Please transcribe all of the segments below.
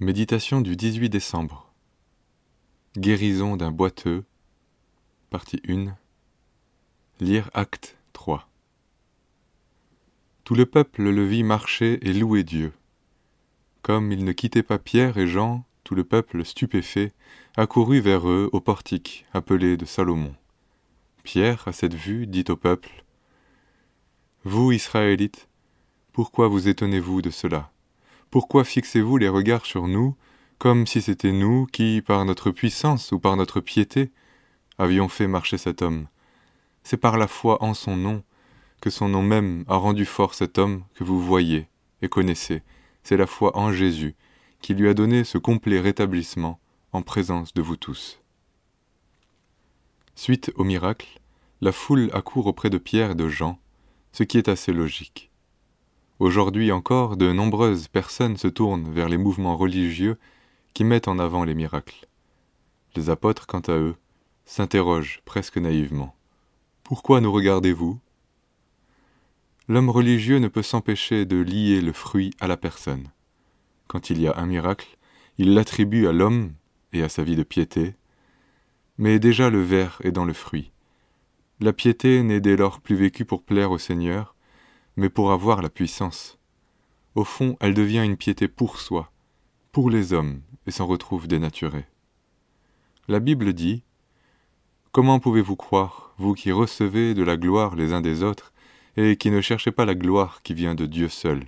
Méditation du 18 décembre. Guérison d'un boiteux. Partie 1. Lire acte 3. Tout le peuple le vit marcher et louer Dieu. Comme il ne quittait pas Pierre et Jean, tout le peuple stupéfait accourut vers eux au portique appelé de Salomon. Pierre, à cette vue, dit au peuple Vous, Israélites, pourquoi vous étonnez-vous de cela? Pourquoi fixez-vous les regards sur nous, comme si c'était nous qui, par notre puissance ou par notre piété, avions fait marcher cet homme? C'est par la foi en son nom que son nom même a rendu fort cet homme que vous voyez et connaissez. C'est la foi en Jésus qui lui a donné ce complet rétablissement en présence de vous tous. Suite au miracle, la foule accourt auprès de Pierre et de Jean, ce qui est assez logique. Aujourd'hui encore, de nombreuses personnes se tournent vers les mouvements religieux qui mettent en avant les miracles. Les apôtres, quant à eux, s'interrogent presque naïvement. Pourquoi nous regardez-vous? L'homme religieux ne peut s'empêcher de lier le fruit à la personne. Quand il y a un miracle, il l'attribue à l'homme et à sa vie de piété, mais déjà le ver est dans le fruit. La piété n'est dès lors plus vécue pour plaire au Seigneur, mais pour avoir la puissance. Au fond, elle devient une piété pour soi, pour les hommes, et s'en retrouve dénaturée. La Bible dit Comment pouvez-vous croire, vous qui recevez de la gloire les uns des autres, et qui ne cherchez pas la gloire qui vient de Dieu seul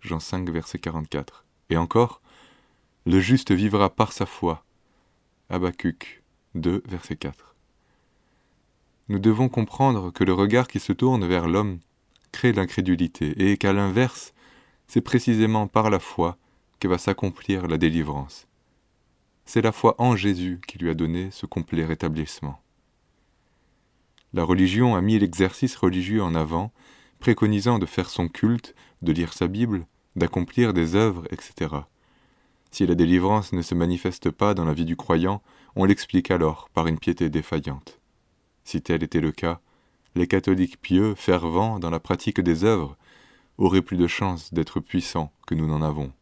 Jean 5, verset 44. Et encore Le juste vivra par sa foi. Habacuc 2, verset 4. Nous devons comprendre que le regard qui se tourne vers l'homme crée l'incrédulité, et qu'à l'inverse, c'est précisément par la foi que va s'accomplir la délivrance. C'est la foi en Jésus qui lui a donné ce complet rétablissement. La religion a mis l'exercice religieux en avant, préconisant de faire son culte, de lire sa Bible, d'accomplir des œuvres, etc. Si la délivrance ne se manifeste pas dans la vie du croyant, on l'explique alors par une piété défaillante. Si tel était le cas, les catholiques pieux, fervents dans la pratique des œuvres, auraient plus de chances d'être puissants que nous n'en avons.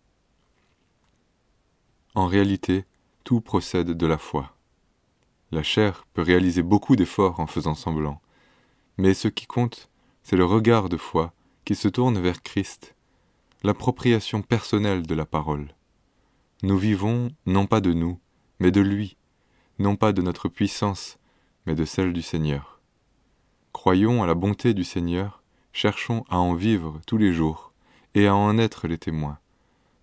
En réalité, tout procède de la foi. La chair peut réaliser beaucoup d'efforts en faisant semblant, mais ce qui compte, c'est le regard de foi qui se tourne vers Christ, l'appropriation personnelle de la parole. Nous vivons non pas de nous, mais de lui, non pas de notre puissance, mais de celle du Seigneur. Croyons à la bonté du Seigneur, cherchons à en vivre tous les jours et à en être les témoins.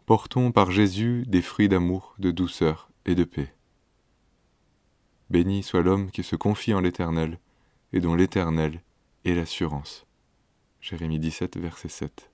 Portons par Jésus des fruits d'amour, de douceur et de paix. Béni soit l'homme qui se confie en l'Éternel et dont l'Éternel est l'assurance. Jérémie 17, verset 7.